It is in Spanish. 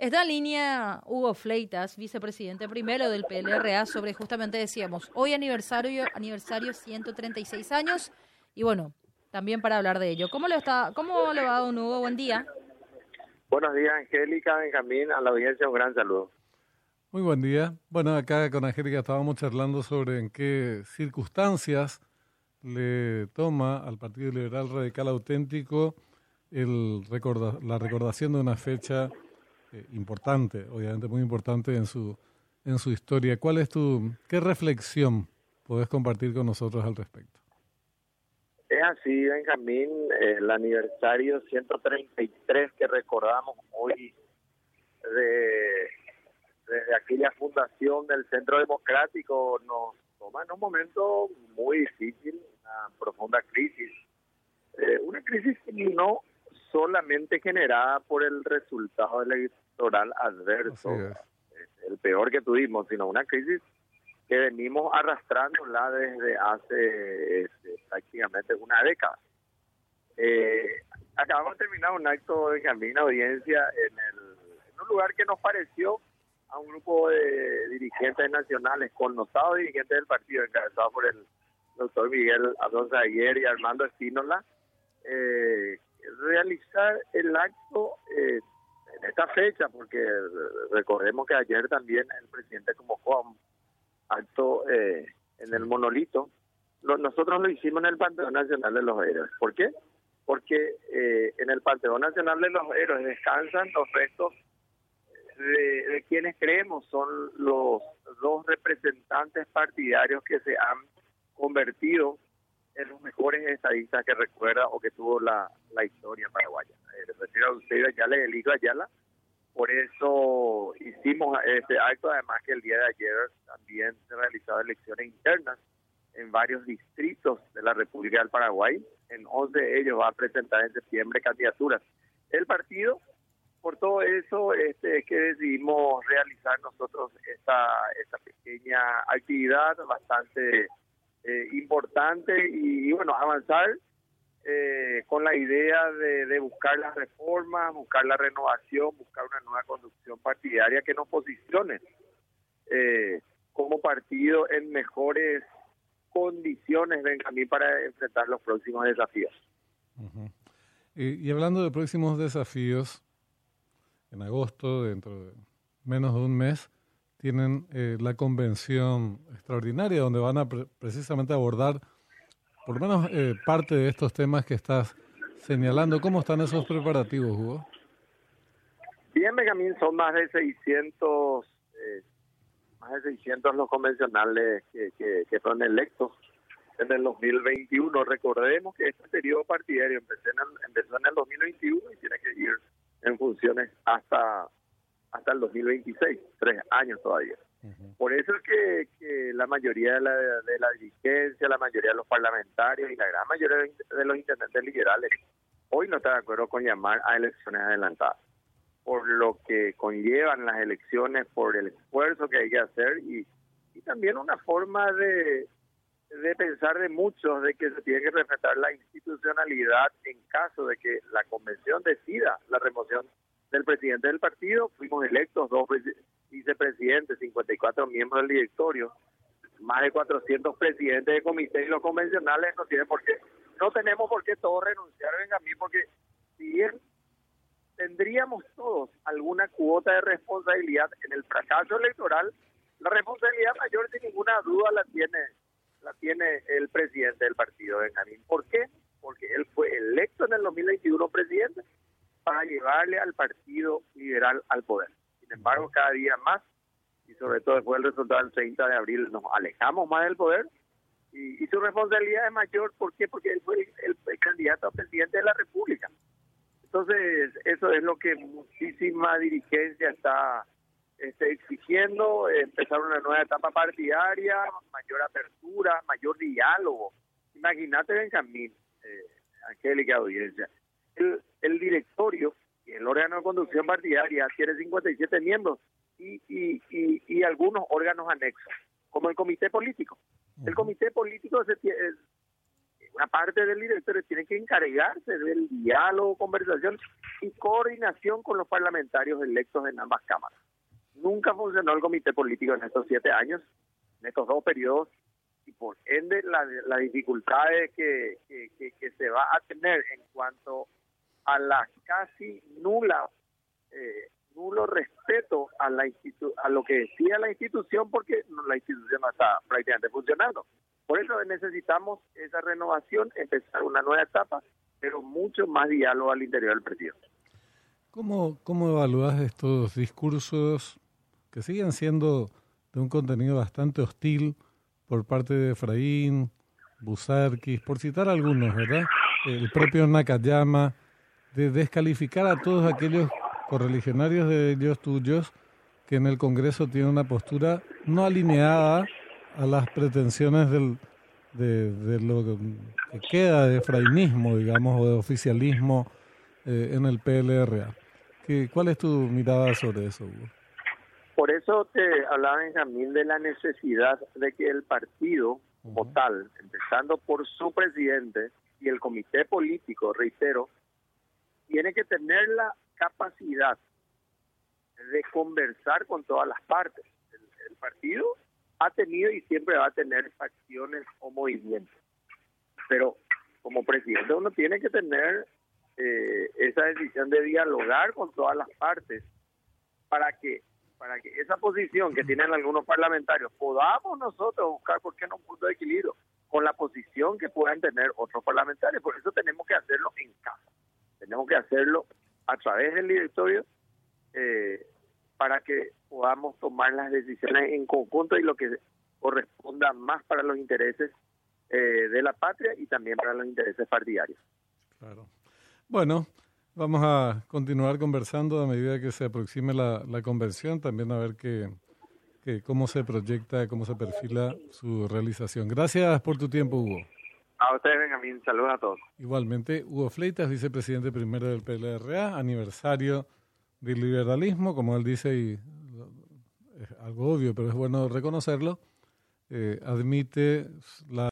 Está en línea Hugo Fleitas, vicepresidente primero del PLRA, sobre justamente decíamos, hoy aniversario, aniversario 136 años, y bueno, también para hablar de ello. ¿Cómo le, está, cómo le va, don Hugo? Buen día. Buenos días, Angélica, Benjamín, a la audiencia un gran saludo. Muy buen día. Bueno, acá con Angélica estábamos charlando sobre en qué circunstancias le toma al Partido Liberal Radical Auténtico el la recordación de una fecha eh, importante, obviamente muy importante en su, en su historia. ¿Cuál es tu, qué reflexión podés compartir con nosotros al respecto? Es así, Benjamín, el aniversario 133 que recordamos hoy de, desde aquella fundación del Centro Democrático nos toma en un momento muy difícil, una profunda crisis. Eh, una crisis que no solamente generada por el resultado electoral adverso, el peor que tuvimos, sino una crisis que venimos arrastrándola desde hace este, prácticamente una década. Eh, acabamos de terminar un acto de camino audiencia en, el, en un lugar que nos pareció a un grupo de dirigentes nacionales, connotados dirigentes del partido, encabezado por el doctor Miguel Alonso Aguirre y Armando Espínola, eh, realizar el acto eh, en esta fecha, porque recordemos que ayer también el presidente convocó un acto eh, en el monolito. nosotros lo hicimos en el Panteón Nacional de los Héroes. ¿Por qué? Porque eh, en el Panteón Nacional de los Héroes descansan los restos de, de quienes creemos son los dos representantes partidarios que se han convertido en los mejores estadistas que recuerda o que tuvo la, la historia paraguaya. Eh, refiero a usted Ayala y el hijo Ayala. Por eso hicimos este acto, además que el día de ayer también se realizaron elecciones internas en varios distritos de la República del Paraguay. En 11 de ellos va a presentar en septiembre candidaturas. El partido, por todo eso, este, es que decidimos realizar nosotros esta, esta pequeña actividad bastante eh, importante y, bueno, avanzar eh, con la idea de, buscar las reformas, buscar la renovación, buscar una nueva conducción partidaria que nos posicione eh, como partido en mejores condiciones, Benjamín, para enfrentar los próximos desafíos. y hablando de próximos desafíos, en agosto, dentro de menos de un mes, tienen eh, la convención extraordinaria donde van a precisamente abordar por lo menos eh, parte de estos temas que estás señalando. ¿Cómo están esos preparativos, Hugo? Bien, Benjamín, son más de 600, eh, más de 600 los convencionales que, que, que son electos en el 2021. Recordemos que este periodo partidario empezó en, el, empezó en el 2021 y tiene que ir en funciones hasta hasta el 2026, tres años todavía. Por eso es que, la mayoría de la, de la dirigencia, la mayoría de los parlamentarios y la gran mayoría de los intendentes liberales hoy no está de acuerdo con llamar a elecciones adelantadas, por lo que conllevan las elecciones, por el esfuerzo que hay que hacer y, y también una forma de, de pensar de muchos de que se tiene que respetar la institucionalidad en caso de que la convención decida la remoción del presidente del partido, fuimos electos dos vicepresidentes, 54 miembros del directorio, más de 400 presidentes de comité y los convencionales no tienen por qué, no tenemos por qué todos renunciar, mí, porque si bien tendríamos todos alguna cuota de responsabilidad en el fracaso electoral, la responsabilidad mayor sin ninguna duda la tiene la tiene el presidente del partido, Benjamín. ¿Por qué? Porque él fue electo en el 2021 presidente para llevarle al Partido Liberal al poder. Sin embargo, cada día más, y sobre todo después del resultado del 30 de abril, nos alejamos más del poder y, su responsabilidad es mayor. ¿Por qué? Porque él fue el, candidato a presidente de la República. Entonces, eso es lo que muchísima dirigencia está este, exigiendo, empezar una nueva etapa partidaria, mayor apertura, mayor diálogo. Imagínate, Benjamín, eh, Angélica Audiencia, el, el directorio, el órgano de conducción partidaria, tiene 57 miembros y, y, y, algunos órganos anexos, como el comité político. El comité político se una parte del directorio tiene que encargarse del diálogo, conversación y coordinación con los parlamentarios electos en ambas cámaras. Nunca funcionó el comité político en estos siete años, en estos dos periodos, y por ende las la dificultades que, que, que, se va a tener en cuanto a la casi nula eh, nulo respeto a la a lo que decía la institución porque la institución no está prácticamente funcionando. Por eso necesitamos esa renovación, empezar una nueva etapa, pero mucho más diálogo al interior del partido. ¿Cómo, cómo evalúas estos discursos que siguen siendo de un contenido bastante hostil por parte de Efraín, Busarquis, por citar algunos, ¿verdad? El propio Nakayama, de descalificar a todos aquellos correligionarios de ellos tuyos que en el Congreso tienen una postura no alineada a las pretensiones del, de, lo que queda de efrainismo, digamos, o de oficialismo eh, en el PLRA. ¿Qué, ¿Cuál es tu mirada sobre eso, Hugo? Por eso te hablaba Benjamín de la necesidad de que el partido como tal, empezando por su presidente y el comité político, reitero, tiene que tener la capacidad de conversar con todas las partes. El, partido ha tenido y siempre va a tener facciones o movimientos, pero como presidente uno tiene que tener eh, esa decisión de dialogar con todas las partes para que para que esa posición que tienen algunos parlamentarios podamos nosotros buscar, ¿por qué no un punto de equilibrio? Con la posición que puedan tener otros parlamentarios. Por eso tenemos que hacerlo en. Tenemos que hacerlo a través del directorio eh, para que podamos tomar las decisiones en conjunto y lo que corresponda más para los intereses eh, de la patria y también para los intereses partidarios. Claro. Bueno, vamos a continuar conversando a medida que se aproxime la, la convención, también a ver qué, cómo se proyecta, cómo se perfila su realización. Gracias por tu tiempo, Hugo. A ustedes, Benjamín. Saludos a todos. Igualmente, Hugo Fleitas, vicepresidente primero del PLRA, aniversario del liberalismo, como él dice, y es algo obvio, pero es bueno reconocerlo, eh, admite la